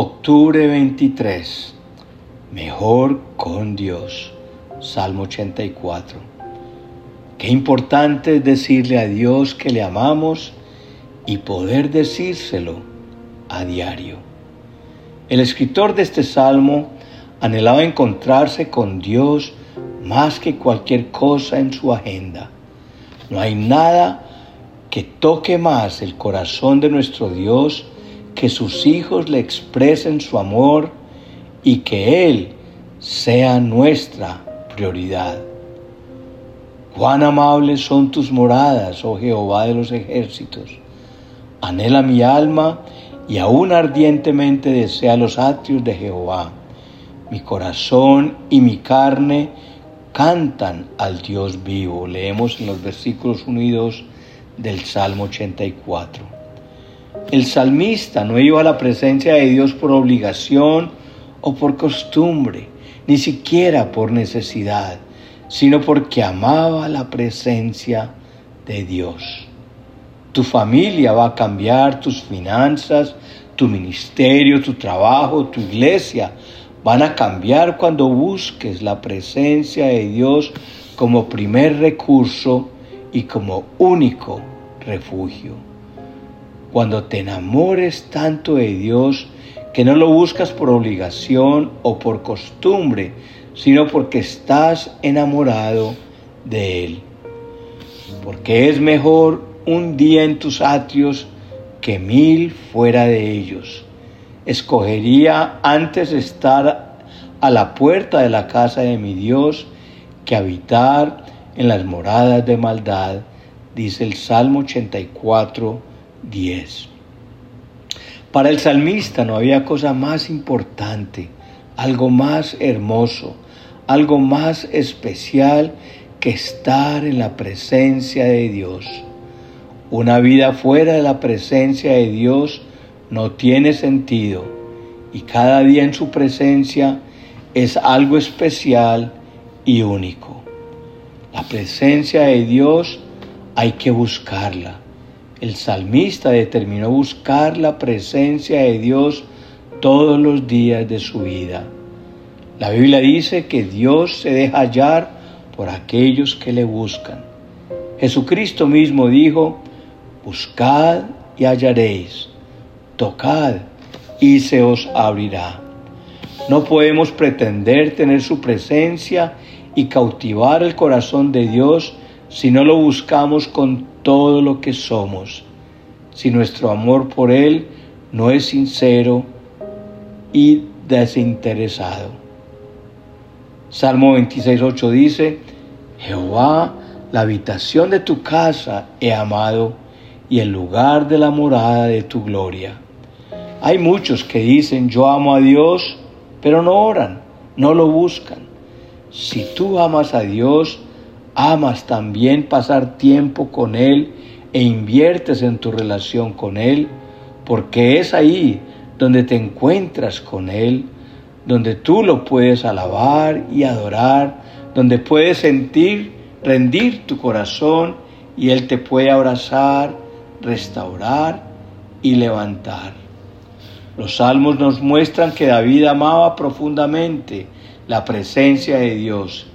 Octubre 23. Mejor con Dios. Salmo 84. Qué importante es decirle a Dios que le amamos y poder decírselo a diario. El escritor de este salmo anhelaba encontrarse con Dios más que cualquier cosa en su agenda. No hay nada que toque más el corazón de nuestro Dios que sus hijos le expresen su amor y que Él sea nuestra prioridad. Cuán amables son tus moradas, oh Jehová de los ejércitos. Anhela mi alma y aún ardientemente desea los atrios de Jehová. Mi corazón y mi carne cantan al Dios vivo. Leemos en los versículos unidos del Salmo 84. El salmista no iba a la presencia de Dios por obligación o por costumbre, ni siquiera por necesidad, sino porque amaba la presencia de Dios. Tu familia va a cambiar, tus finanzas, tu ministerio, tu trabajo, tu iglesia van a cambiar cuando busques la presencia de Dios como primer recurso y como único refugio. Cuando te enamores tanto de Dios que no lo buscas por obligación o por costumbre, sino porque estás enamorado de Él. Porque es mejor un día en tus atrios que mil fuera de ellos. Escogería antes estar a la puerta de la casa de mi Dios que habitar en las moradas de maldad, dice el Salmo 84, 10. Para el salmista no había cosa más importante, algo más hermoso, algo más especial que estar en la presencia de Dios. Una vida fuera de la presencia de Dios no tiene sentido y cada día en su presencia es algo especial y único. La presencia de Dios hay que buscarla. El salmista determinó buscar la presencia de Dios todos los días de su vida. La Biblia dice que Dios se deja hallar por aquellos que le buscan. Jesucristo mismo dijo, buscad y hallaréis, tocad y se os abrirá. No podemos pretender tener su presencia y cautivar el corazón de Dios si no lo buscamos con todo lo que somos, si nuestro amor por Él no es sincero y desinteresado. Salmo 26.8 dice, Jehová, la habitación de tu casa he amado y el lugar de la morada de tu gloria. Hay muchos que dicen yo amo a Dios, pero no oran, no lo buscan. Si tú amas a Dios, amas también pasar tiempo con Él e inviertes en tu relación con Él, porque es ahí donde te encuentras con Él, donde tú lo puedes alabar y adorar, donde puedes sentir, rendir tu corazón y Él te puede abrazar, restaurar y levantar. Los salmos nos muestran que David amaba profundamente la presencia de Dios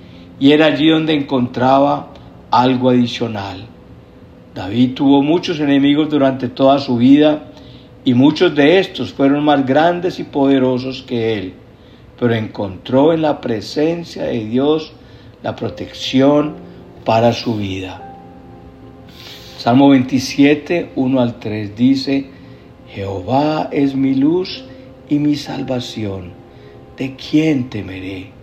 y era allí donde encontraba algo adicional. David tuvo muchos enemigos durante toda su vida y muchos de estos fueron más grandes y poderosos que él, pero encontró en la presencia de Dios la protección para su vida. Salmo 27, 1 al 3 dice, Jehová es mi luz y mi salvación. ¿De quién temeré?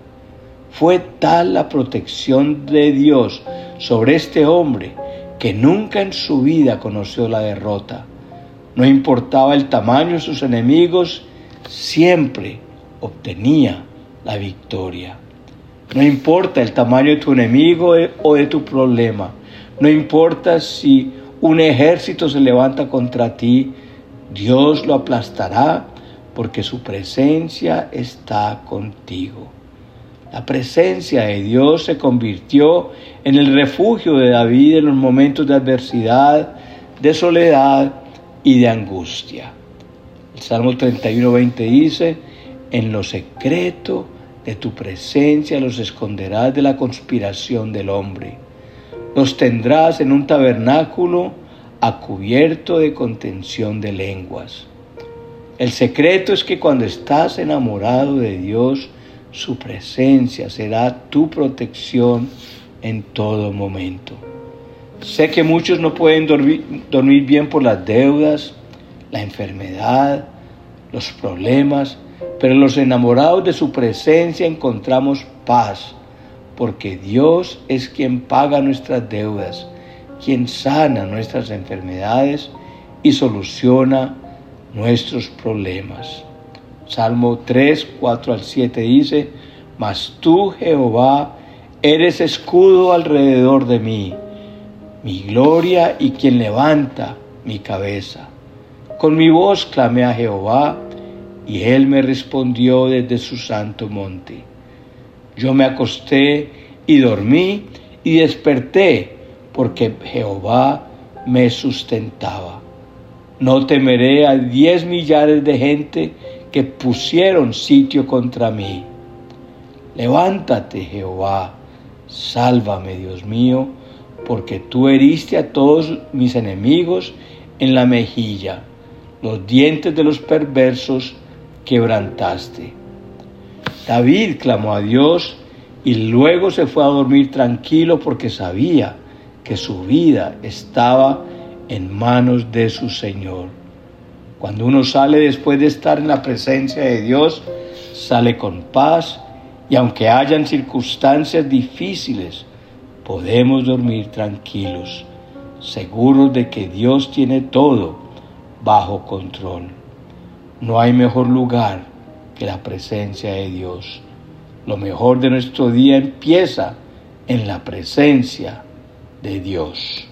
Fue tal la protección de Dios sobre este hombre que nunca en su vida conoció la derrota. No importaba el tamaño de sus enemigos, siempre obtenía la victoria. No importa el tamaño de tu enemigo o de tu problema, no importa si un ejército se levanta contra ti, Dios lo aplastará porque su presencia está contigo. La presencia de Dios se convirtió en el refugio de David en los momentos de adversidad, de soledad y de angustia. El Salmo 31, dice, en lo secreto de tu presencia los esconderás de la conspiración del hombre. Los tendrás en un tabernáculo a cubierto de contención de lenguas. El secreto es que cuando estás enamorado de Dios, su presencia será tu protección en todo momento. Sé que muchos no pueden dormir, bien por las deudas, la enfermedad, los problemas, pero los enamorados de su presencia encontramos paz, porque Dios es quien paga nuestras deudas, quien sana nuestras enfermedades y soluciona nuestros problemas. Salmo 3, 4 al 7 dice, Mas tú, Jehová, eres escudo alrededor de mí, mi gloria y quien levanta mi cabeza. Con mi voz clamé a Jehová, y él me respondió desde su santo monte. Yo me acosté y dormí y desperté, porque Jehová me sustentaba. No temeré a diez millares de gente que pusieron sitio contra mí. Levántate, Jehová, sálvame, Dios mío, porque tú heriste a todos mis enemigos en la mejilla, los dientes de los perversos quebrantaste. David clamó a Dios y luego se fue a dormir tranquilo porque sabía que su vida estaba en manos de su Señor. Cuando uno sale después de estar en la presencia de Dios, sale con paz y aunque hayan circunstancias difíciles, podemos dormir tranquilos, seguros de que Dios tiene todo bajo control. No hay mejor lugar que la presencia de Dios. Lo mejor de nuestro día empieza en la presencia de Dios.